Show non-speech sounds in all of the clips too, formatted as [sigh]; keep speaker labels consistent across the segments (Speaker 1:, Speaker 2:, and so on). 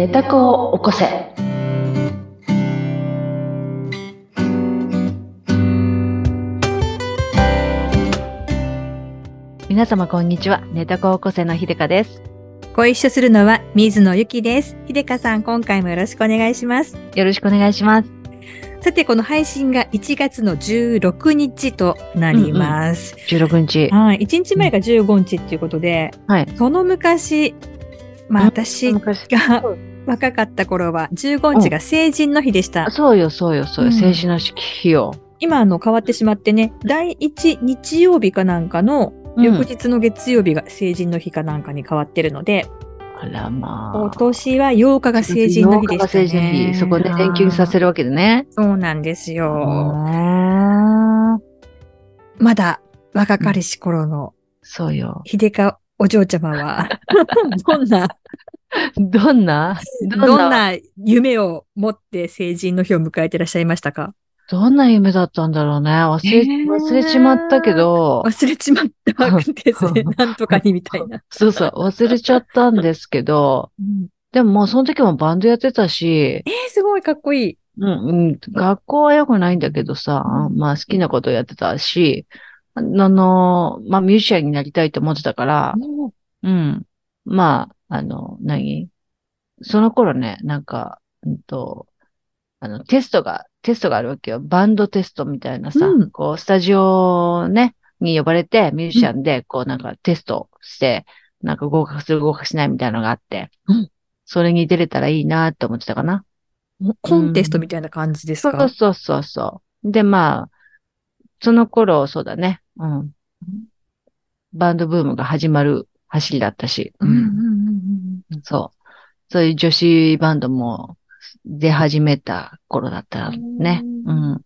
Speaker 1: 寝た子を起こせ。皆様こんにちは。寝た子を起こせのひでかです。
Speaker 2: ご一緒するのは水野ゆきです。ひでかさん、今回もよろしくお願いします。
Speaker 1: よろしくお願いします。
Speaker 2: さて、この配信が1月の16日となります。
Speaker 1: 16日。
Speaker 2: はい。1日前が15日っていうことで、
Speaker 1: はい。
Speaker 2: その昔、まあ
Speaker 1: うん
Speaker 2: 私
Speaker 1: 昔
Speaker 2: が若かった頃は15日が成人の日でした。
Speaker 1: そうよ、そうよ、そうよ。
Speaker 2: うん
Speaker 1: 政治の日よ。
Speaker 2: 今、あの、変わってしまってね、第1日曜日かなんかの
Speaker 1: うん
Speaker 2: 翌日の月曜日が成人の日かなんかに変わってるので、
Speaker 1: あらまあ。
Speaker 2: 今年は8日が成人の日でしたね。
Speaker 1: 8日が成人の日。そこで連休にさせるわけでね。
Speaker 2: そうなんですよ。まだ若かりし頃の
Speaker 1: そうよ。
Speaker 2: 秀香お嬢ちゃまは、[laughs] どんな、
Speaker 1: どんな
Speaker 2: どんな？夢を持って成人の日を迎えてらっしゃいましたか？
Speaker 1: どんな夢だったんだろうね。忘れ、
Speaker 2: えー
Speaker 1: 忘れちまったけど、
Speaker 2: 忘れちまったですね。[laughs] なんとかにみたいな。
Speaker 1: そうそう、忘れちゃったんですけど、でももうその時もバンドやってたし、
Speaker 2: えー、すごいかっこいい。
Speaker 1: うん、うん、学校は良くないんだけどさ、まあ好きなことやってたし、あの、まあミュージシャンになりたいと思ってたから、うん。まあ、あの、何？その頃ね、なんか、うんと、あの、テストが、テストがあるわけよ。バンドテストみたいなさ、
Speaker 2: うん
Speaker 1: こう、スタジオね、に呼ばれて、ミュージシャンで、こう、なんかテストして、なんか合格する合格しないみたいなのがあって、
Speaker 2: うん
Speaker 1: それに出れたらいいなって思ってたかな。
Speaker 2: コンテストみたいな感じです
Speaker 1: そう
Speaker 2: か、
Speaker 1: そうそうそう。で、まあ、その頃、そうだね。うん。バンドブームが始まる走りだったし。
Speaker 2: うんうんうんうん
Speaker 1: そう。そういう女子バンドも出始めた頃だったね。
Speaker 2: う
Speaker 1: うんん。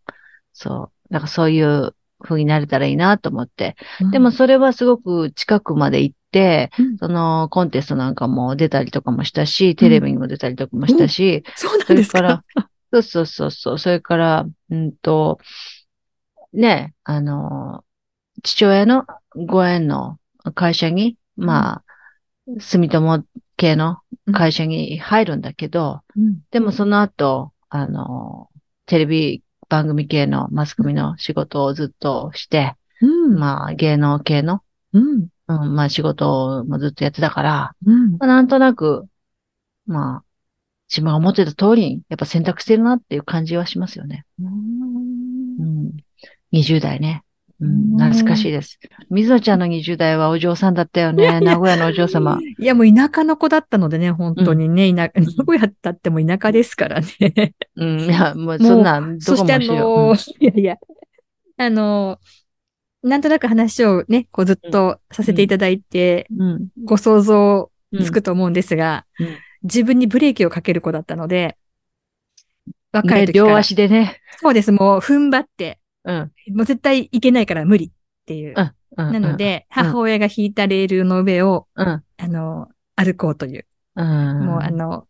Speaker 1: そう。だからそういう風になれたらいいなと思って。
Speaker 2: うん
Speaker 1: でもそれはすごく近くまで行って、
Speaker 2: うん
Speaker 1: そのコンテストなんかも出たりとかもしたし、テレビにも出たりとかもしたし、
Speaker 2: そうな
Speaker 1: そ
Speaker 2: んですか？
Speaker 1: れから、そうそうそうそう。それから、うんと、ね、あの、父親のご縁の会社に、まあ、住友系の会社に入るんだけど、
Speaker 2: うん。
Speaker 1: でもその後、あの、テレビ番組系のマスコミの仕事をずっとして、
Speaker 2: うん。
Speaker 1: まあ芸能系の、
Speaker 2: うん。
Speaker 1: うん、まあ仕事もずっとやってたから、
Speaker 2: うん。
Speaker 1: まあ、なんとなく、まあ、自分が思ってた通りに、やっぱ選択してるなっていう感じはしますよね。うん。20代ね。うん、
Speaker 2: うん
Speaker 1: 懐かしいです。水野ちゃんの20代はお嬢さんだったよね。名古屋のお嬢様。
Speaker 2: いや、もう田舎の子だったのでね、本当にね、田名古屋だっても田舎ですからね。
Speaker 1: うん、いや、もうそんなん、どこも
Speaker 2: そしてあ。の、いやいや、あの、なんとなく話をね、こうずっとさせていただいて、
Speaker 1: うん。
Speaker 2: ご想像
Speaker 1: うん
Speaker 2: つくと思うんですが、
Speaker 1: うん
Speaker 2: 自分にブレーキをかける子だったので、若い
Speaker 1: ね両
Speaker 2: 時から、
Speaker 1: 足でね。
Speaker 2: そうです、もう踏ん張って、
Speaker 1: うん。
Speaker 2: もう絶対いけないから無理っていう。
Speaker 1: うんうん
Speaker 2: なの、で、
Speaker 1: うん
Speaker 2: 母親が引いたレールの上を、
Speaker 1: うん。
Speaker 2: あの、歩こうという。
Speaker 1: うん。
Speaker 2: もうあの、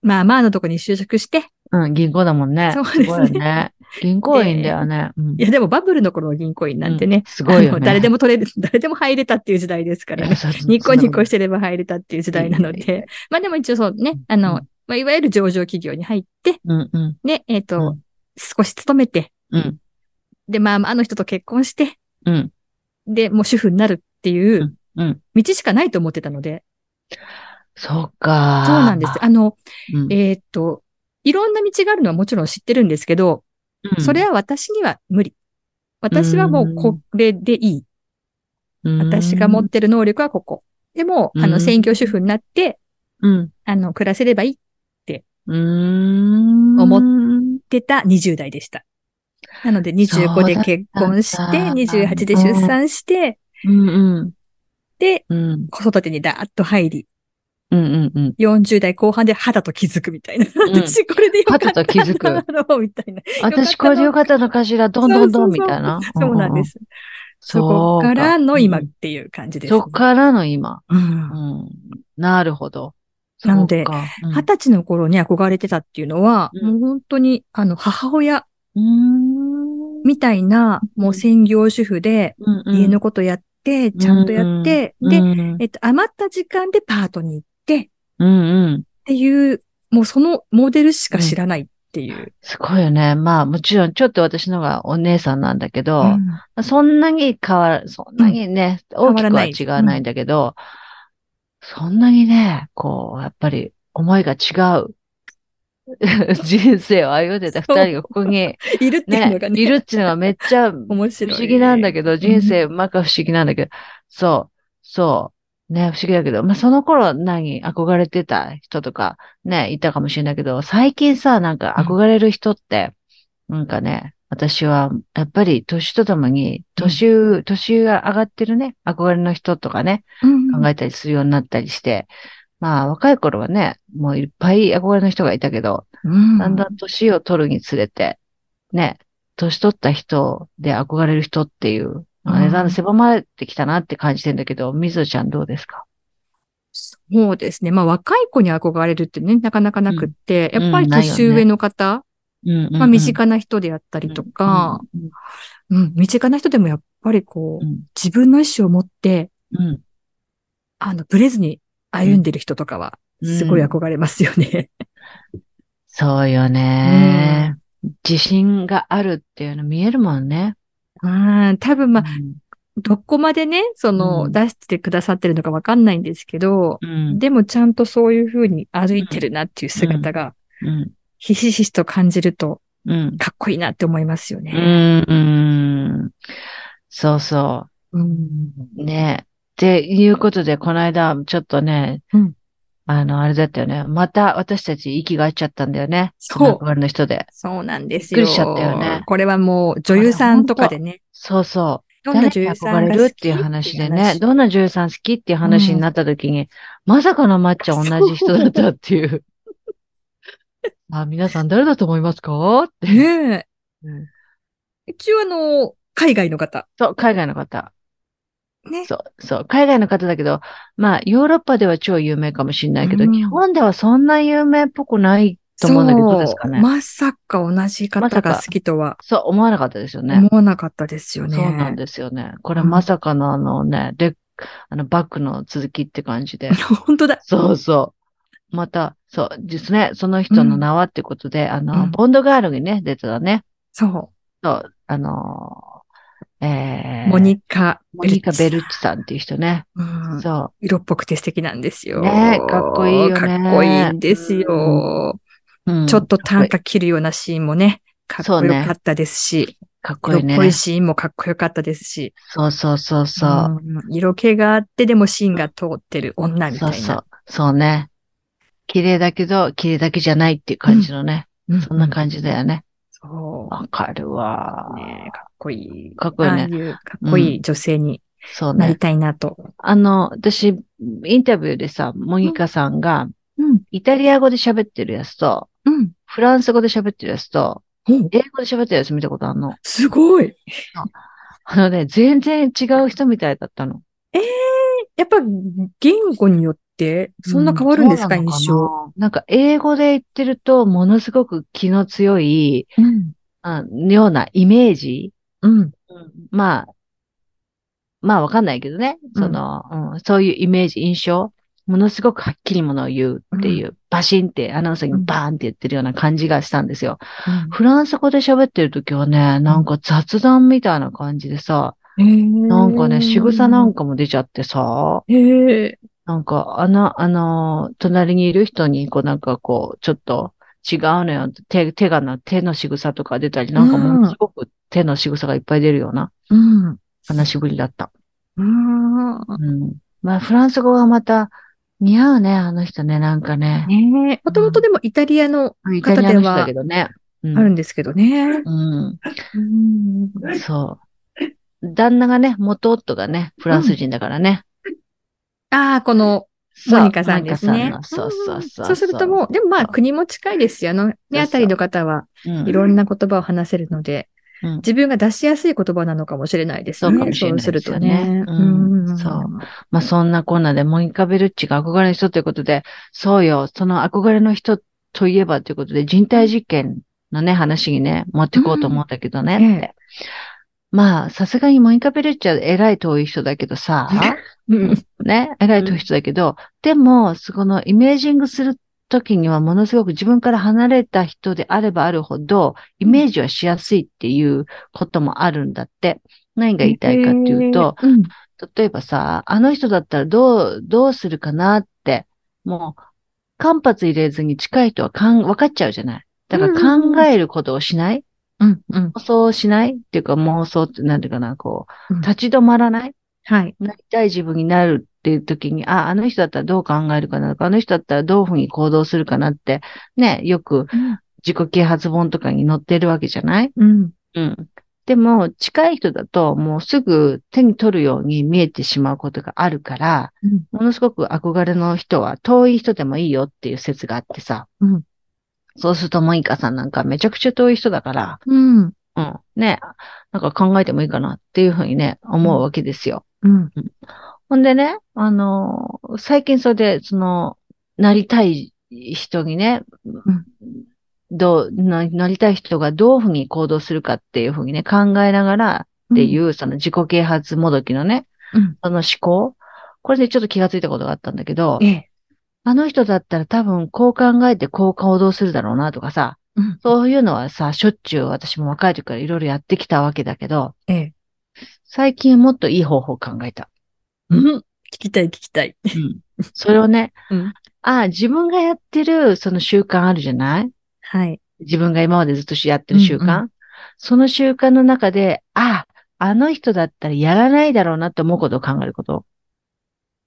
Speaker 2: まあまあのとこに就職して、
Speaker 1: うん、銀行だもんね。
Speaker 2: そうですね
Speaker 1: ね。銀行員だよね。うん
Speaker 2: いやでもバブルの頃の銀行員なんてね、
Speaker 1: うんすごいよね
Speaker 2: 誰でも取れる、誰でも入れたっていう時代ですからね。[laughs] ニコニコしてれば入れたっていう時代なので、まあでも一応そうね、あの、
Speaker 1: うん
Speaker 2: まあ、いわゆる上場企業に入って、
Speaker 1: うん、うん、
Speaker 2: ね、えっ、と、
Speaker 1: うん
Speaker 2: 少し勤めて、
Speaker 1: うん、
Speaker 2: で、まあ、あの人と結婚して、
Speaker 1: うん、
Speaker 2: で、もう主婦になるっていう
Speaker 1: うん。
Speaker 2: 道しかないと思ってたので、
Speaker 1: そうか。
Speaker 2: そうなんです。あの、
Speaker 1: うん。
Speaker 2: えっ、と、いろんな道があるのはもちろん知ってるんですけど、
Speaker 1: うん
Speaker 2: それは私には無理。私はもうこれでいい。私が持ってる能力はここ。でも、あの、
Speaker 1: うん
Speaker 2: 専業主婦になって、
Speaker 1: うん。
Speaker 2: あの、暮らせればいいって
Speaker 1: うん。
Speaker 2: 思
Speaker 1: っ
Speaker 2: てた20代でした。なので25で結婚して、
Speaker 1: そうだったんだ
Speaker 2: 28で出産して、
Speaker 1: うん、うん。
Speaker 2: で、
Speaker 1: うん。
Speaker 2: 子育てにダーッと入り、
Speaker 1: うん、うん、うん。
Speaker 2: 40代後半で肌と気づくみたいな。
Speaker 1: ん
Speaker 2: 私これでよかった
Speaker 1: 肌と気づく
Speaker 2: だろうみたいな。
Speaker 1: 私これでよかったのかしら、どんどんどんみたいな。
Speaker 2: そうなんで。す。そこからの今っていう感じです。
Speaker 1: そっからの今。
Speaker 2: うん
Speaker 1: うん。なるほど。
Speaker 2: なので二十歳の頃に憧れてたっていうのは、
Speaker 1: うん
Speaker 2: もう本当に、あの、母親
Speaker 1: うーん。
Speaker 2: みたいな、もう専業主婦で、家のことやって、ちゃんとやって、で、
Speaker 1: うん
Speaker 2: えっと、余った時間でパートに行って、
Speaker 1: うんうん。
Speaker 2: っていう、もうそのモデルしか知らないっていう。
Speaker 1: すごいよね。まあもちろんちょっと私のがお姉さんなんだけど、
Speaker 2: うん。
Speaker 1: そんなに変わら、そんなにね、大きくは違わないんだけど、そんなにね、こう、やっぱり思いが違う [laughs] 人生を歩んでた二人がここに [laughs]
Speaker 2: いるっていう
Speaker 1: ね
Speaker 2: のが、ね、
Speaker 1: いるっていうのがめっちゃ不。思議なんだけど、人生まか不思議なんだけど、そう、そう、ね、不思議だけど、まあ、その頃何、憧れてた人とか、ね、いたかもしれないけど、最近さ、なんか憧れる人って、なんかね、私は、やっぱり年とともに、年、年が上がってるね、憧れの人とかね、
Speaker 2: うん。
Speaker 1: 考えたりするようになったりして、まあ、若い頃はね、もういっぱい憧れの人がいたけど、
Speaker 2: うん。
Speaker 1: だんだん年を取るにつれて、ね、年取った人で憧れる人っていう、まあね
Speaker 2: うん。
Speaker 1: だんだん狭まってきたなって感じてんだけど、みずちゃんどうですか？
Speaker 2: そうですね。まあ若い子に憧れるってね、なかなかなくって、
Speaker 1: うん。
Speaker 2: やっぱり年上の方、
Speaker 1: うん
Speaker 2: まあ身近な人であったりとか、
Speaker 1: うん。
Speaker 2: うん、身近な人でもやっぱりこう、
Speaker 1: うん。
Speaker 2: 自分の意思を持って、
Speaker 1: うん。
Speaker 2: あの、ブレずに歩んでる人とかは、
Speaker 1: うん。
Speaker 2: すごい憧れますよね。
Speaker 1: そうよね、自信があるっていうの見えるもんね。
Speaker 2: うん、多分まあ、
Speaker 1: うん。
Speaker 2: どこまでね、その、
Speaker 1: うん。
Speaker 2: 出してくださってるのかわかんないんですけど、
Speaker 1: うん。
Speaker 2: でもちゃんとそういうふうに歩いてるなっていう姿が、
Speaker 1: うん。
Speaker 2: ひしひしと感じると、
Speaker 1: うん。
Speaker 2: かっこいいなって思いますよ
Speaker 1: う
Speaker 2: ね。
Speaker 1: ん。うん。そうそ
Speaker 2: う。ん。
Speaker 1: う。ねっていうことで、この間、ちょっとね、
Speaker 2: うん
Speaker 1: あの、あれだったよね。また私たち息が合っちゃったんだよね。
Speaker 2: そう
Speaker 1: の人で。
Speaker 2: そうなんですよ。
Speaker 1: びっくりしちゃったよね
Speaker 2: これはもう女優さんとかでね、
Speaker 1: そうそう。
Speaker 2: どんな女優さんが好き
Speaker 1: っていう話でね、
Speaker 2: 話
Speaker 1: どんな女優さん好きっていう話になった時に、まさかのマッチャ同じ人だったっていう。あ、皆さん誰だと思いますか？って。
Speaker 2: ねえ。
Speaker 1: うん
Speaker 2: 一応あの、海外の方。
Speaker 1: そう、海外の方。
Speaker 2: ね。
Speaker 1: そう、そう、海外の方だけど、まあ、ヨーロッパでは超有名かもしれないけど、
Speaker 2: うん
Speaker 1: 日本ではそんな有名っぽくないと思うんだけど、どうですかね？
Speaker 2: まさか同じ方が好きとは
Speaker 1: そう、思わなかったですよね。
Speaker 2: 思わなかったですよね。
Speaker 1: そうなんですよね。これ
Speaker 2: うん
Speaker 1: まさかのあのね、で、あの、バックの続きって感じで。[laughs]
Speaker 2: 本当だ。
Speaker 1: そうそう。また、そうですね。その人の名はってことで、あの、
Speaker 2: うん
Speaker 1: ボンドガールにね、出てたね。
Speaker 2: そ
Speaker 1: そう、あのー、え
Speaker 2: う。
Speaker 1: ー、
Speaker 2: モニカ・
Speaker 1: モニカ・ベルッ
Speaker 2: チ
Speaker 1: チさんっていう人ね。
Speaker 2: うん
Speaker 1: そ
Speaker 2: 色っぽくて素敵なんですよ。
Speaker 1: ねえかっこいいよね
Speaker 2: かっこいいんですよ。
Speaker 1: う。うん
Speaker 2: ちょっと短
Speaker 1: かっ
Speaker 2: 歌切るようなシーンもね、かっこよかったですし、
Speaker 1: こいいね。
Speaker 2: 色っぽいシーンもかっこよかったですし、
Speaker 1: そうそうそうそう。
Speaker 2: うん色気があってでも芯が通ってる女みたいな。
Speaker 1: そうそう。そうね。綺麗だけど、綺麗だけじゃないっていう感じのね。
Speaker 2: うん
Speaker 1: そんな感じだよね。
Speaker 2: そ
Speaker 1: わかるわ
Speaker 2: う。。ねかっこいい。
Speaker 1: かっこいいね
Speaker 2: ああいうかっこいい女性に
Speaker 1: そうね。
Speaker 2: なりたいなと。
Speaker 1: あの、私、インタビューでさ、モニカさんが、
Speaker 2: うん。
Speaker 1: イタリア語で喋ってるやつと、
Speaker 2: うん。
Speaker 1: フランス語で喋ってるやつと、
Speaker 2: お
Speaker 1: 英語で喋ってるやつ見たことあるの？
Speaker 2: すごい。
Speaker 1: あのね、全然違う人みたいだったの。
Speaker 2: やっぱ言語によってそんな変わるんですか、
Speaker 1: うそうな
Speaker 2: 象。
Speaker 1: ななんか英語で言ってると、ものすごく気の強い、
Speaker 2: うん。
Speaker 1: あようなイメージ。
Speaker 2: うん。
Speaker 1: まあ、まあわかんないけどね。その、うんそういうイメージ、印象。ものすごくはっきりものを言うっていう、バシンってアナウンサーにバーンって言ってるような感じがしたんですよ。フランス語で喋ってる時はね、なんか雑談みたいな感じでさ、な
Speaker 2: なん
Speaker 1: かね、仕草なんかも出ちゃってさ。なんか、あの、あの、隣にいる人に、こうなんかこう、ちょっと違うのよ。手、手がな、手の仕草とか出たり、なんかものすごく手の仕草がいっぱい出るような
Speaker 2: うん。
Speaker 1: 話しぶりだった。
Speaker 2: うん。
Speaker 1: うん。まあ、フランス語はまた似合うね、あの人ね、なんかね。
Speaker 2: ねえ。もともとでもイタリアの
Speaker 1: イタリアの人だけどね。うん
Speaker 2: あるんですけどね。
Speaker 1: うん。
Speaker 2: うん。
Speaker 1: そう。旦那がね、元夫がね、フランス人だからね。
Speaker 2: ああ、この、モニカさんですね
Speaker 1: そうそうそう。
Speaker 2: そうするともう、でもまあ国も近いですよ。あの、ね、あたりの方は
Speaker 1: うん、
Speaker 2: いろんな言葉を話せるので、
Speaker 1: うん
Speaker 2: 自分が出しやすい言葉なのかもしれないですね。
Speaker 1: そうかもしれないですよね
Speaker 2: ね。
Speaker 1: うんそうまあそんなこんなで、モニカ・ベルッチが憧れの人ということで、そうよ、その憧れの人といえばということで、人体実験のね、話にね、持ってこうと思うんだけどね、
Speaker 2: うん
Speaker 1: って。まあ、さすがにモニカ・ベルッチは偉い遠い人だけどさ、
Speaker 2: うん。
Speaker 1: ね、偉い遠い人だけど、でも、そこのイメージングする時にはものすごく自分から離れた人であればあるほど、イメージはしやすいっていうこともあるんだって。何が言いたいかっていうと、
Speaker 2: うん。
Speaker 1: 例えばさ、あの人だったらどう、どうするかなって、もう、間髪入れずに近い人はかん、分かっちゃうじゃない。だから考えることをしない、
Speaker 2: うん。うん。
Speaker 1: 妄想をしない？っていうか妄想ってなんていうかな、こう、
Speaker 2: うん
Speaker 1: 立ち止まらない？
Speaker 2: はい。
Speaker 1: なりたい自分になるっていう時に、あ、あの人だったらどう考えるかなとか、あの人だったらどういうふうに行動するかなって、ね、よく自己啓発本とかに載ってるわけじゃない？
Speaker 2: うん。
Speaker 1: うん。でも、近い人だと、もうすぐ手に取るように見えてしまうことがあるから、
Speaker 2: うん。
Speaker 1: ものすごく憧れの人は遠い人でもいいよっていう説があってさ。
Speaker 2: うん
Speaker 1: そうすると、モニカさんなんかめちゃくちゃ遠い人だから、
Speaker 2: うん。
Speaker 1: うん。ね、なんか考えてもいいかなっていうふうにね、思うわけですよ。
Speaker 2: うん。
Speaker 1: ほんでね、あのー最近それで、その、なりたい人にね、
Speaker 2: ん
Speaker 1: どうな、なりたい人がどういうふうに行動するかっていうふうにね、考えながらっていう、その自己啓発もどきのね、
Speaker 2: うん。
Speaker 1: その思考。これでちょっと気がついたことがあったんだけど
Speaker 2: え、え。
Speaker 1: あの人だったら多分こう考えてこう行動するだろうなとかさ、
Speaker 2: うん。
Speaker 1: そういうのはさ、しょっちゅう私も若い時からいろいろやってきたわけだけど、
Speaker 2: ええ。
Speaker 1: 最近もっといい方法を考えた。
Speaker 2: うん。聞きたい、聞きたい。
Speaker 1: うん。[laughs] それをね、
Speaker 2: うん。
Speaker 1: ああ、自分がやってるその習慣あるじゃない？
Speaker 2: はい。
Speaker 1: 自分が今までずっとやってる習慣、
Speaker 2: うんう
Speaker 1: その習慣の中で、ああ、あの人だったらやらないだろうなって思うことを考えること。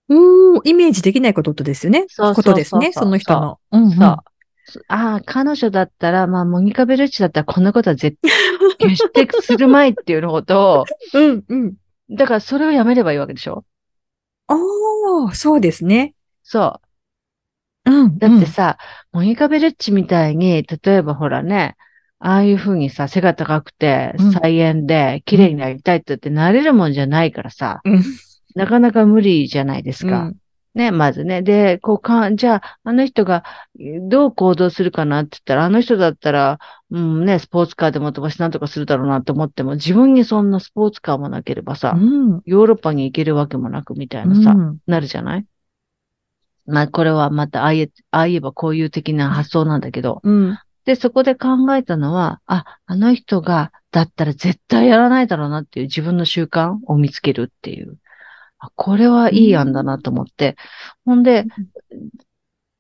Speaker 2: おー、イメージできないことですよね。
Speaker 1: そうそうそう
Speaker 2: ことですね、その人の。うん、
Speaker 1: そう。ああ、彼女だったら、まあ、モニカ・ベルッチだったらこんなことは絶対決してするまいっていうのことを、
Speaker 2: うん。うん。
Speaker 1: だからそれをやめればいいわけでしょ？
Speaker 2: おー、そうですね。
Speaker 1: そう。
Speaker 2: うん。
Speaker 1: だってさ、モニカ・ベルッチみたいに、例えばほらね、ああいうふうにさ、背が高くて
Speaker 2: うん、
Speaker 1: 菜園で綺麗になりたいって言ってなれるもんじゃないからさ、
Speaker 2: うん、
Speaker 1: なかなか無理じゃないですか。
Speaker 2: うん。
Speaker 1: ね、まずね。で、こうか、じゃあ、あの人がえーどう行動するかなって言ったら、あの人だったら、うんね、スポーツカーでも飛ばしなんとかするだろうなと思っても、自分にそんなスポーツカーもなければさ、
Speaker 2: うん。
Speaker 1: ヨーロッパに行けるわけもなくみたいなさ、
Speaker 2: うん
Speaker 1: なるじゃない？まあ、これはまた、ああ言え、ああ言えばこういう的な発想なんだけど、
Speaker 2: うん。
Speaker 1: で、そこで考えたのは、あ、あの人が、だったら絶対やらないだろうなっていう自分の習慣を見つけるっていう。あこれはいい案だなと思って。ほんで、っ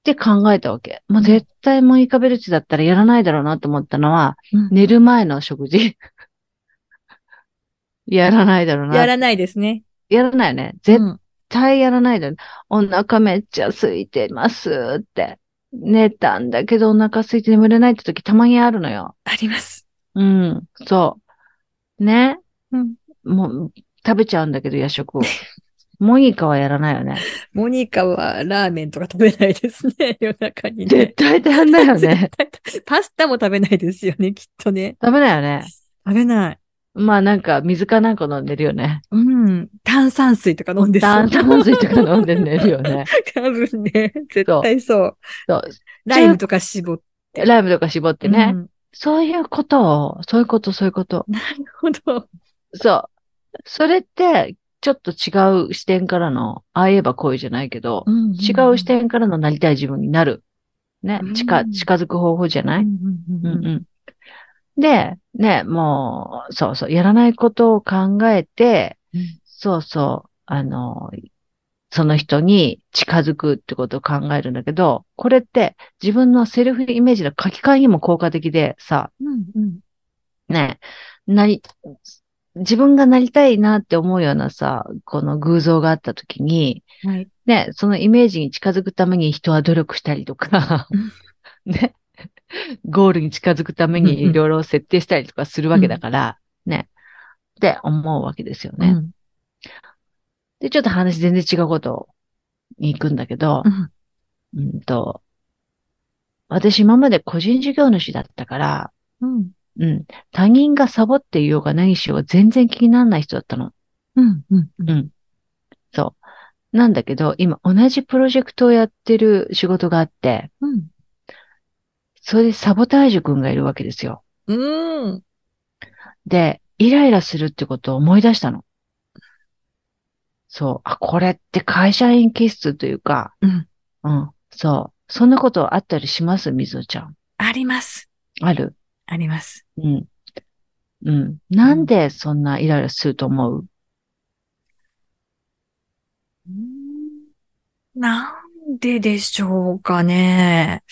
Speaker 1: て考えたわけ。もう絶対モニカベルチだったらやらないだろうなと思ったのは、
Speaker 2: うん
Speaker 1: 寝る前の食事。[laughs] やらないだろうな。
Speaker 2: やらないですね。
Speaker 1: やらないよね。
Speaker 2: う
Speaker 1: 絶
Speaker 2: ん
Speaker 1: 対やらないだろう。お腹めっちゃ空いてますって。寝たんだけどお腹空いて眠れないって時たまにあるのよ。
Speaker 2: あります。
Speaker 1: うん、そう。ね。
Speaker 2: うん
Speaker 1: もう、食べちゃうんだけど、夜食を。[laughs] モニカはやらないよね。
Speaker 2: モニカはラーメンとか食べないですね。[laughs] 夜中にね
Speaker 1: 絶。対やんないよね。
Speaker 2: パスタも食べないですよね、きっとね。
Speaker 1: 食べないよね。
Speaker 2: 食べない。
Speaker 1: まあなんか、水かなんか飲んでるよね。
Speaker 2: うん。炭酸水とか飲んでそう。
Speaker 1: 炭酸水とか飲んで寝るよね。
Speaker 2: 多分ね。絶対そう。
Speaker 1: そう。
Speaker 2: ライムとか絞って。
Speaker 1: ライムとか絞ってね。
Speaker 2: うん
Speaker 1: そういうことを、そういうこと、そういうこと。
Speaker 2: なるほど。
Speaker 1: そう。それって、ちょっと違う視点からの、ああ言えばこういうじゃないけど、違う視点からのなりたい自分になる。ね
Speaker 2: う。ん
Speaker 1: 近、近づく方法じゃない、
Speaker 2: うん
Speaker 1: うんうん。で、ね、もう、そうそう、やらないことを考えて、
Speaker 2: うん
Speaker 1: そうそう、あの、その人に近づくってことを考えるんだけど、これって自分のセルフイメージの書き換えにも効果的でさ、
Speaker 2: うんうん
Speaker 1: ね、なり、自分がなりたいなって思うようなさ、この偶像があった時に、
Speaker 2: はい。
Speaker 1: ね、そのイメージに近づくために人は努力したりとか、[laughs] ね、ゴールに近づくためにいろいろ設定したりとかするわけだから、ね、って思うわけですよね。
Speaker 2: うん。
Speaker 1: で、ちょっと話全然違うことに行くんだけど
Speaker 2: う、ん。
Speaker 1: うんと、私今まで個人事業主だったから、
Speaker 2: うん
Speaker 1: うん、他人がサボっていようが何しようが全然気にならない人だったの。
Speaker 2: うんうん
Speaker 1: うん。そう。なんだけど、今同じプロジェクトをやってる仕事があって、
Speaker 2: うん
Speaker 1: それでサボタージュ君がいるわけですよ。
Speaker 2: うん
Speaker 1: で、イライラするってことを思い出したの。そう。あ、これって会社員気質というか、
Speaker 2: うん
Speaker 1: うん、そう。そんなことあったりします？みずおちゃん。
Speaker 2: あります。
Speaker 1: ある？
Speaker 2: あります。
Speaker 1: うん。うん。なんでそんなイライラすると思う？
Speaker 2: なんででしょうかね。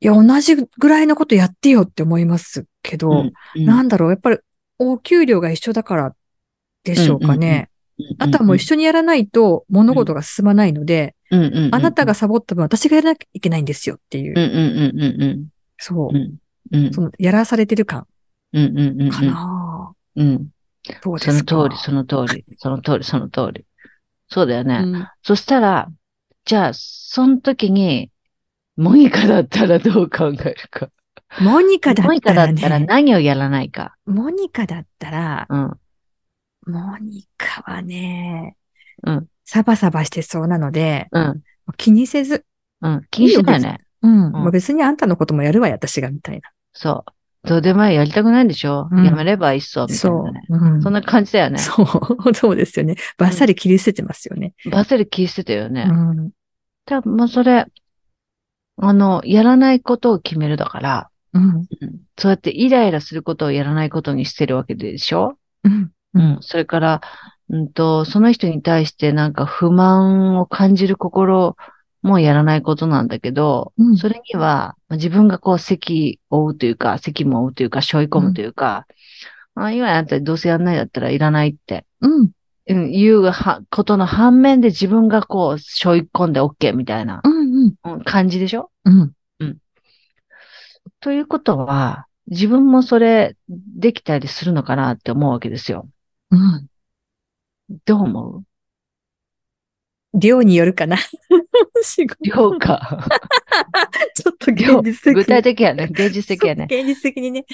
Speaker 2: いや、同じぐらいのことやってよって思いますけど、
Speaker 1: うんうん
Speaker 2: なんだろう、やっぱりお給料が一緒だからでしょうかね。あとはもう一緒にやらないと物事が進まないので、
Speaker 1: うんうんうんうん
Speaker 2: あなたがサボった分私がやらなきゃいけないんですよっていう、
Speaker 1: うんうんうんうんうん
Speaker 2: そうう、
Speaker 1: んうん
Speaker 2: そのやらされてる感
Speaker 1: うんうんうんうん
Speaker 2: かな、
Speaker 1: うん。
Speaker 2: そうですか？
Speaker 1: その通り、その通り、その通り、その通り。そうだよね。
Speaker 2: うん
Speaker 1: そしたら、じゃあ、その時に、モニカだったらどう考えるか。
Speaker 2: モニカだ
Speaker 1: モニ
Speaker 2: ったら
Speaker 1: カだったら
Speaker 2: ね、
Speaker 1: 何をやらないか。
Speaker 2: モニカだったら、
Speaker 1: うん。
Speaker 2: モニカはね、
Speaker 1: うん
Speaker 2: サバサバしてそうなので、
Speaker 1: うん。
Speaker 2: 気にせず、
Speaker 1: うん。気にしてないね。
Speaker 2: うん。まあ別にあんたのこともやるわよ、私が、みたい
Speaker 1: そう。どうでもいいやりたくないんでしょ、
Speaker 2: うん
Speaker 1: やめればいいっそ、
Speaker 2: な。
Speaker 1: みたい
Speaker 2: そ
Speaker 1: なね。
Speaker 2: う。うん
Speaker 1: そんな感じだよね。
Speaker 2: そう、[laughs] そうですよね。バッサリ切り捨ててますよね。
Speaker 1: バッサリ気してたよね。
Speaker 2: うん。
Speaker 1: 多分、もうそれ、あの、やらないことを決めるだから、
Speaker 2: うん。
Speaker 1: うんそうやってイライラすることをやらないことにしてるわけでしょ？
Speaker 2: うん。
Speaker 1: うん。それから、うんと、その人に対してなんか不満を感じる心もやらないことなんだけど、
Speaker 2: うん
Speaker 1: それにはまあ自分がこう責を負うというか、責務を負うというか、背負い込むというか、あ今あんたどうせやんないだったらいらないって、
Speaker 2: うん。
Speaker 1: うん、いうはことの反面で自分がこう背負い込んで OK みたいな
Speaker 2: うん。うん。
Speaker 1: うん感じでしょ？
Speaker 2: うん。
Speaker 1: ということは、自分もそれできたりするのかなって思うわけですよ。
Speaker 2: うん。
Speaker 1: どう思う？
Speaker 2: 量によるかな。仕事。
Speaker 1: 量か。[laughs]
Speaker 2: ちょっと
Speaker 1: 量。
Speaker 2: 現実的。
Speaker 1: 具体的やね。現実的やね。
Speaker 2: 現実的にね。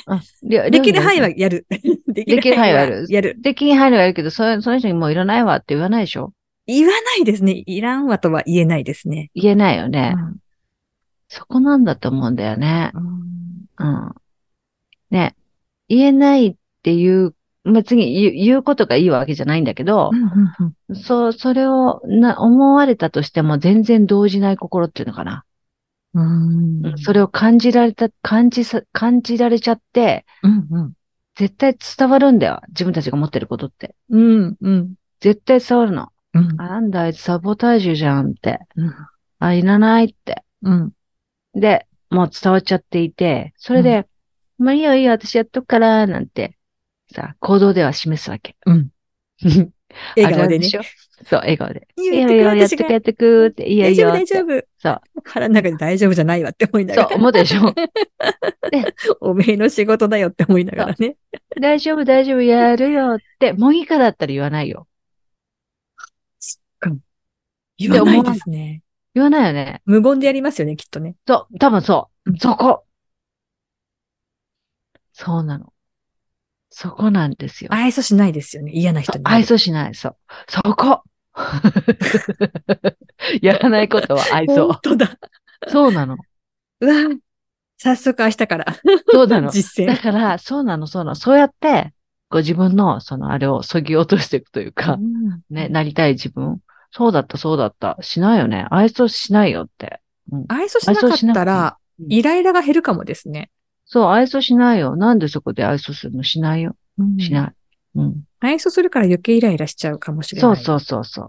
Speaker 2: できる範囲は
Speaker 1: 量
Speaker 2: やる。で
Speaker 1: できる範囲はやる
Speaker 2: やる。
Speaker 1: できる範囲はやるけど、その人にもういらないわって言わないでしょ？
Speaker 2: 言わないですね。いらんわとは言えないですね。
Speaker 1: 言えないよね。
Speaker 2: うん
Speaker 1: そこなんだと思うんだよね。
Speaker 2: うん
Speaker 1: うん。ね。言えないっていう、別に言う言うことがいいわけじゃないんだけど
Speaker 2: う、んうんうん
Speaker 1: そう、それをな思われたとしても全然動じない心っていうのかな。
Speaker 2: うん
Speaker 1: それを感じられた、感じさ、感じられちゃって、
Speaker 2: うんうん
Speaker 1: 絶対伝わるんだよ。自分たちが持ってることって。
Speaker 2: うんうん
Speaker 1: 絶対伝わるの。
Speaker 2: うん
Speaker 1: あなんだ、あいつサボタージュじゃんって。
Speaker 2: うん
Speaker 1: あ、いらないって。
Speaker 2: うん
Speaker 1: で、もう伝わっちゃっていて、それで、まあいいよいいよ、私やっとくから、なんて、さ、行動では示すわけ。
Speaker 2: うん。笑顔でね
Speaker 1: そう、笑顔で。
Speaker 2: いいよやっ
Speaker 1: ててくやってくって、いいよい
Speaker 2: 大丈夫
Speaker 1: いよって。
Speaker 2: 大丈夫。
Speaker 1: そう。
Speaker 2: 腹の中で大丈夫じゃないわって思いなが
Speaker 1: そう、
Speaker 2: ら。
Speaker 1: 思うでしょ。[laughs]
Speaker 2: おめえの仕事だよって思いながらね。
Speaker 1: 大丈夫、大丈夫、やるよって、もういいかだったら言わないよ。
Speaker 2: 言わないですね。
Speaker 1: 言わないよね。
Speaker 2: 無言でやりますよね、きっとね。
Speaker 1: そう、多分そう。そこ。そうなの。そこなんですよ。
Speaker 2: 愛想しないですよね。嫌な人に。
Speaker 1: 愛想しない。そう。そこ。[laughs] やらないことは愛想
Speaker 2: 本。当だ。
Speaker 1: そうなの。
Speaker 2: うわ早速明日から。
Speaker 1: そうなの。
Speaker 2: 実践。
Speaker 1: だから、そうなの、そうなの。そうやって、こう自分の、そのあれを削ぎ落としていくというか、
Speaker 2: うん
Speaker 1: ね、なりたい自分。そうだった、そうだった。しないよね。愛想しないよって。
Speaker 2: 愛想しなかったら、
Speaker 1: うん
Speaker 2: イライラが減るかもですね。
Speaker 1: そう、愛想しないよ。なんでそこで愛想するの？しないよ。しない。うん。
Speaker 2: 愛想するから余計イライラしちゃうかもしれない。
Speaker 1: そうそうそうそう。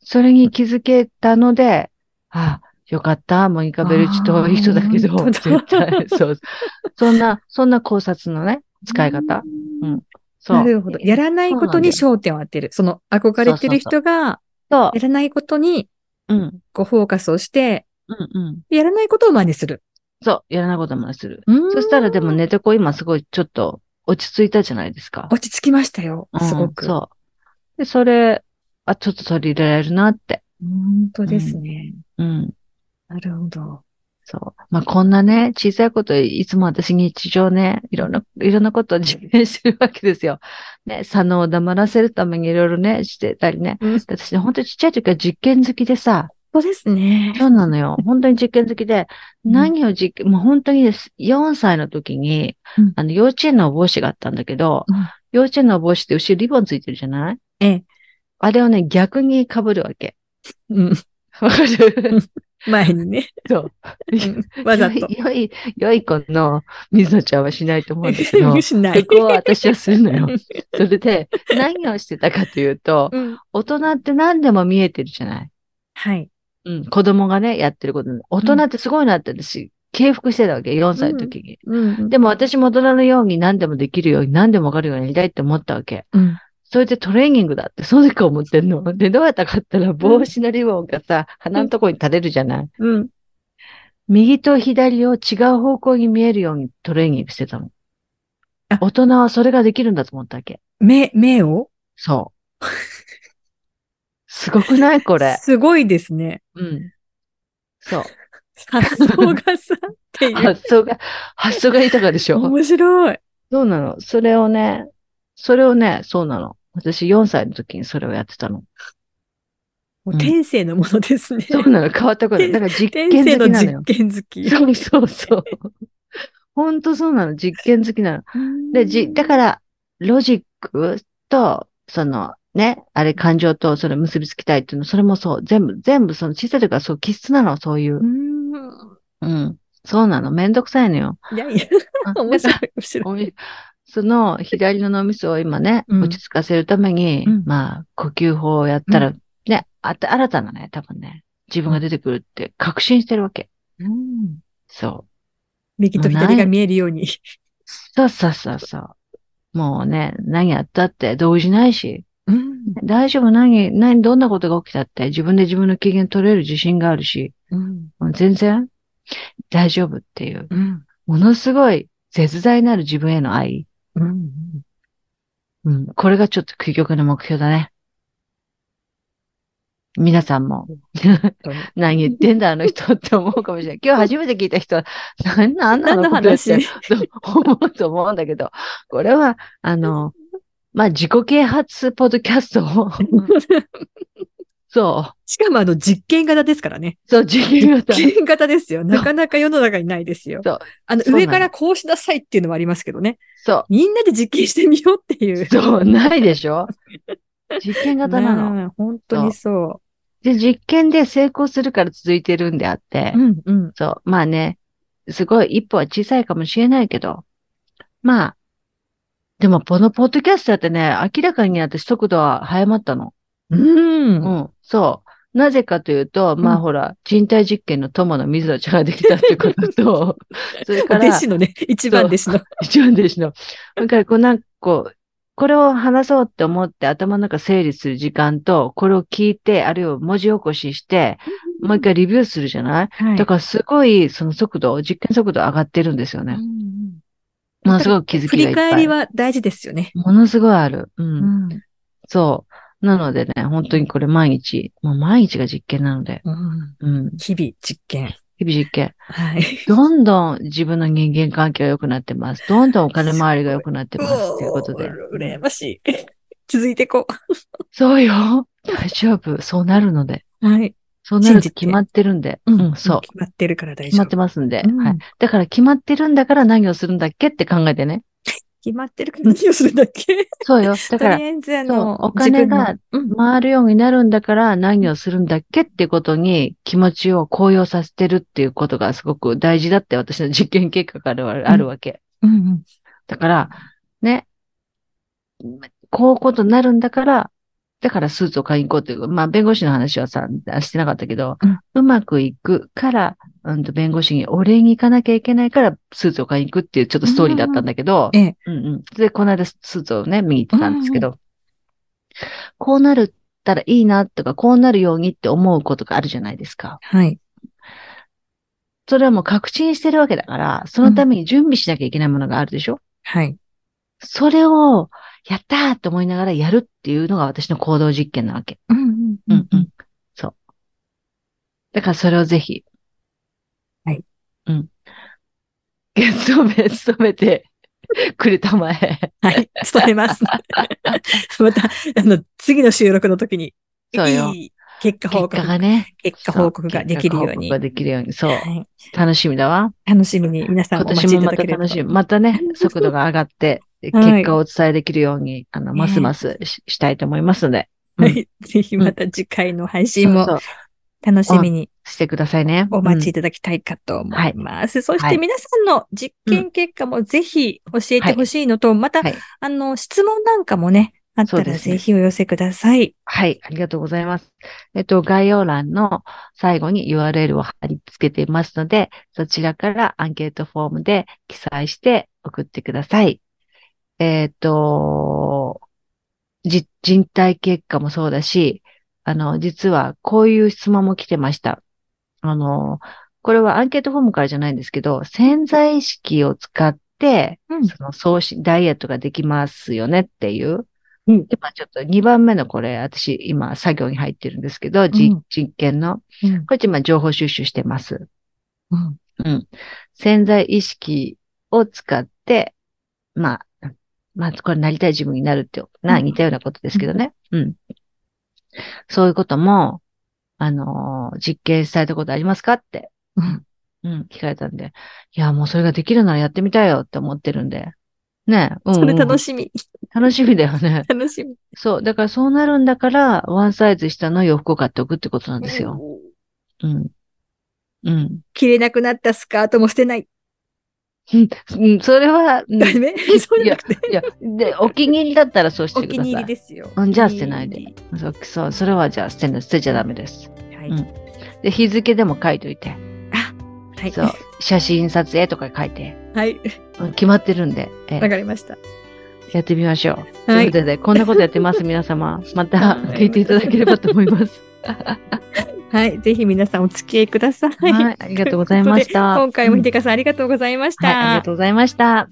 Speaker 1: それに気づけたので、あ、よかった。モニカ・ベルチといい人だけど、絶対、[laughs] そう。そんな、そんな考察のね、使い方。うん。そう。
Speaker 2: なるほど。やらないことに焦点を当てる。その憧れてる人が、
Speaker 1: そ
Speaker 2: やらないことに
Speaker 1: う。うん。
Speaker 2: こうフォーカスをして、
Speaker 1: うんうん。
Speaker 2: やらないことを真似する。
Speaker 1: そう。やらないこともする。
Speaker 2: そ
Speaker 1: そしたらでも、寝てこ今すごいちょっと落ち着いたじゃないですか。
Speaker 2: 落ち着きましたよ。すごく。
Speaker 1: うんそう。で、それ、あ、ちょっと取り入れられるなって。
Speaker 2: 本当ですね。
Speaker 1: うん。
Speaker 2: なるほど。
Speaker 1: そう。まあ、こんなね、小さいこと、いつも私日常ね、いろんな、いろんなことを実験してるわけですよ。ね、左脳を黙らせるためにいろいろね、してたりね。
Speaker 2: うん
Speaker 1: 私ね、本当にちっちゃい時から実験好きでさ、
Speaker 2: そうですね。
Speaker 1: そうなのよ。[laughs] 本当に実験好きで、
Speaker 2: うん
Speaker 1: 何を実験、もう本当にです。4歳の時に、
Speaker 2: うん
Speaker 1: あの、幼稚園のお帽子があったんだけど、
Speaker 2: うん
Speaker 1: 幼稚園のお帽子って後ろリボンついてるじゃない？
Speaker 2: ええ。
Speaker 1: あれをね、逆に被るわけ。
Speaker 2: うん。
Speaker 1: わかる？
Speaker 2: 前にね。
Speaker 1: そう。
Speaker 2: うんわざと。
Speaker 1: 良い、良い子の水野ちゃんはしないと思うんだけど、[laughs]
Speaker 2: しない
Speaker 1: そ。こは私はするのよ。[laughs] それで、何をしてたかというと、
Speaker 2: うん
Speaker 1: 大人って何でも見えてるじゃない？
Speaker 2: はい。
Speaker 1: うん、子供がね、やってること。大人ってすごいなって私、敬服してたわけ、4歳の時に。
Speaker 2: うん
Speaker 1: でも私も大人のように何でもできるように、何でもわかるようになりたいって思ったわけ。
Speaker 2: うん
Speaker 1: それでトレーニングだって、その時から思ってんの。で、どうやったかったら、帽子のリボンがさ、鼻のところに垂れるじゃない？
Speaker 2: うん。
Speaker 1: 右と左を違う方向に見えるようにトレーニングしてたの
Speaker 2: あ。
Speaker 1: 大人はそれができるんだと思ったわけ。
Speaker 2: 目、目を？
Speaker 1: そう。すごくないこれ。
Speaker 2: すごいですね。
Speaker 1: うん。そう。
Speaker 2: 発想がさ、っていう。
Speaker 1: 発想が、発想が豊かでしょ？
Speaker 2: 面白い。
Speaker 1: そうなの。それをね、それをね、そうなの。私4歳の時にそれをやってたの。
Speaker 2: もう天性のものですね。
Speaker 1: そうなの。変わったこと。だから実
Speaker 2: 天
Speaker 1: 験
Speaker 2: 性の実
Speaker 1: 好きなのよ。
Speaker 2: 験好き。
Speaker 1: そうそうそう。ほんとそうなの。実験好きなの。で、じ、だから、ロジックと、その、ね、あれ感情とそれ結びつきたいっていうの、それもそう、全部、全部その小さい時からそう気質なの、そういう
Speaker 2: う。ん。
Speaker 1: うん。そうなの。めんどくさいのよ。
Speaker 2: いやいや、
Speaker 1: あ [laughs]
Speaker 2: 面白い、面白い。
Speaker 1: その左の脳みそを今ね、
Speaker 2: うん
Speaker 1: 落ち着かせるために、
Speaker 2: うん
Speaker 1: まあ、呼吸法をやったら、ね、あた、新たなね、多分ね、自分が出てくるって確信してるわけ。
Speaker 2: うん
Speaker 1: そう。
Speaker 2: 右と左が見えるように。
Speaker 1: そうそうそうそう。もうね、何やったって動じないし、
Speaker 2: うん。
Speaker 1: 大丈夫、何、何、どんなことが起きたって？自分で自分の機嫌取れる自信があるし、
Speaker 2: うん。
Speaker 1: 全然？大丈夫っていう、
Speaker 2: うん。
Speaker 1: ものすごい絶大なる自分への愛。
Speaker 2: うん。
Speaker 1: うん。これがちょっと究極の目標だね。皆さんも、何言ってんだあの人って思うかもしれない。[laughs] 今日初めて聞いた人は、何なんな
Speaker 2: 何の
Speaker 1: のことって思うと思うんだけど、これは、あの、まあ、自己啓発ポッドキャストを、そう、
Speaker 2: しかもあの実験型ですからね。
Speaker 1: そう、自分型。
Speaker 2: 実験型ですよ。なかなか世の中にないですよ。
Speaker 1: そう
Speaker 2: あの上からこうしなさいっていうのもありますけどね。
Speaker 1: そう、
Speaker 2: みんなで実験してみようっていう。
Speaker 1: そう、ないでしょ？実験型なの。
Speaker 2: 本当にそ
Speaker 1: で、実験で成功するから続いてるんであって、
Speaker 2: う。うんうん。
Speaker 1: そう。まあね、すごい一歩は小さいかもしれないけど、まあ、でもこのポッドキャストだってね、明らかに私速度は早まったの。
Speaker 2: うん。
Speaker 1: うん、そう。なぜかというと、まあ
Speaker 2: うん
Speaker 1: ほら、人体実験の友の水野ちゃんができたってことと、[laughs] それ
Speaker 2: お
Speaker 1: から、
Speaker 2: 弟子のね、一番弟子の。
Speaker 1: 一番弟子の。だから、こうなんかこう、これを話そうって思って頭の中整理する時間と、これを聞いて、あるいは文字起こしして、もう一回リビューするじゃない？
Speaker 2: はい
Speaker 1: だからすごい、その速度、実験速度上がってるんですよね。
Speaker 2: うんうん
Speaker 1: ものすごく気づ
Speaker 2: 振り
Speaker 1: きがいっぱい。
Speaker 2: 返りは大事ですよね。
Speaker 1: ものすごいある。う。
Speaker 2: うんん。
Speaker 1: そう。なのでね、本当にこれ毎日、もう毎日が実験なので、
Speaker 2: うん
Speaker 1: うん。
Speaker 2: 日々実験。
Speaker 1: 日々実験。
Speaker 2: はい。
Speaker 1: どんどん自分の人間関係が良くなってます。どんどんお金回りが良くなってます。ということで。
Speaker 2: 羨ましい。[laughs] 続いていこ
Speaker 1: そうよ。大丈夫。そうなるので。
Speaker 2: う。はい。
Speaker 1: そうなると決まってるんで。
Speaker 2: う
Speaker 1: うん、そう。
Speaker 2: 決まってるから大
Speaker 1: 決まって
Speaker 2: 丈夫。
Speaker 1: ますんで。
Speaker 2: うん
Speaker 1: はい。だから決まってるんだから何をするんだっけって考えてね。
Speaker 2: 決まってるから何をするんだっけ？
Speaker 1: そうよ。[laughs] だから
Speaker 2: とり、あえずあ
Speaker 1: そう
Speaker 2: の、
Speaker 1: お金が回るようになるんだから何をするんだっけっていうことに気持ちを高揚させてるっていうことがすごく大事だって私の実験結果からはあるわけ。
Speaker 2: うんうん
Speaker 1: だから、ね、こういうことになるんだから、だからスーツを買いに行こうっていう、まあ弁護士の話はさ、してなかったけど、うまくいくから、うんと弁護士にお礼に行かなきゃいけないからスーツを買いに行くっていうちょっとストーリーだったんだけど、
Speaker 2: ええ。
Speaker 1: うんうん。で、この間スーツをね、見に行ってたんですけど、こうなるったらいいなとか、こうなるようにって思うことがあるじゃないですか。
Speaker 2: はい。
Speaker 1: それはもう確信してるわけだから、そのために準備しなきゃいけないものがあるでしょ、
Speaker 2: はい。
Speaker 1: それを、やったーと思いながらやるっていうのが私の行動実験なわけ。
Speaker 2: うんうん
Speaker 1: うんうん。そう。だからそれをぜひ。
Speaker 2: はい。
Speaker 1: うん。勤め、勤めてくれたまえ。
Speaker 2: はい。伝えます。[laughs] また、あの、次の収録の時に、
Speaker 1: そうよ
Speaker 2: いい結果報告
Speaker 1: 結果がね。
Speaker 2: 結果報告ができるように。
Speaker 1: 結果報告ができるように。そう。
Speaker 2: はい
Speaker 1: 楽しみだわ。
Speaker 2: 楽しみに皆さん
Speaker 1: 今
Speaker 2: お待ちい
Speaker 1: 年もま
Speaker 2: ただければと。
Speaker 1: た楽しみ。またね、速度が上がって、結果をお伝えできるように、あの、
Speaker 2: ね
Speaker 1: ますますししたいと思いますので。うん
Speaker 2: はい。ぜひまた次回の配信も楽しみに。
Speaker 1: してくださいね。
Speaker 2: お待ちいただきたいかと思います。そして皆さんの実験結果もぜひ教えてほしいのと、また、
Speaker 1: はい
Speaker 2: あの、質問なんかもね、あったらぜひお寄せください。
Speaker 1: はい、ありがとうございます。えっと、概要欄の最後に URL を貼り付けていますので、そちらからアンケートフォームで記載して送ってください。えっと、じ人体結果もそうだし、あの、実はこういう質問も来てました。あの、これはアンケートフォームからじゃないんですけど、潜在意識を使って、
Speaker 2: うん
Speaker 1: その送信、ダイエットができますよねっていう。
Speaker 2: うん
Speaker 1: 今ちょっと2番目のこれ、私今作業に入ってるんですけど、じ
Speaker 2: うん
Speaker 1: 実験の。
Speaker 2: うん
Speaker 1: これ今情報収集してます。
Speaker 2: うん
Speaker 1: うん。潜在意識を使って、まあ、まあ、これなりたい自分になるって、な、
Speaker 2: うん
Speaker 1: 似たようなことですけどね。うん。そういうことも、あのー実験されたことありますかって、
Speaker 2: うん
Speaker 1: うん、聞かれたんで、いや、もうそれができるならやってみたいよって思ってるんで。ねうん、
Speaker 2: それ楽
Speaker 1: し
Speaker 2: しみ。
Speaker 1: 楽しみだよね。[laughs]
Speaker 2: 楽しみ。
Speaker 1: そう。だからそうなるんだから、ワンサイズ下の洋服を買っておくってことなんですよ。うん。うん。
Speaker 2: 着れなくなったスカートも捨てない。
Speaker 1: うん、それは、うん
Speaker 2: ダメ？そうじゃなくて？
Speaker 1: いや、で、お気に入りだったらそうしてください。
Speaker 2: お気に入りですよ。
Speaker 1: うんじゃあ捨てないでそう、そう、それはじゃあ捨てな捨てちゃダメです。
Speaker 2: はい。
Speaker 1: うんで、日付でも書いといて。
Speaker 2: はい。
Speaker 1: そう。写真撮影とか書いて。
Speaker 2: はい。
Speaker 1: うん決まってるんで、え
Speaker 2: わかりました。
Speaker 1: やってみましょう。と
Speaker 2: はいいう
Speaker 1: ことで、こんなことやってます、[laughs] 皆様。また聞いていただければと思います。
Speaker 2: はい。ぜひ皆さんお付き合いください。
Speaker 1: はい、ありがとうございました。[laughs]
Speaker 2: 今回もひでかさんありがとうございました。
Speaker 1: はい、ありがとうございました。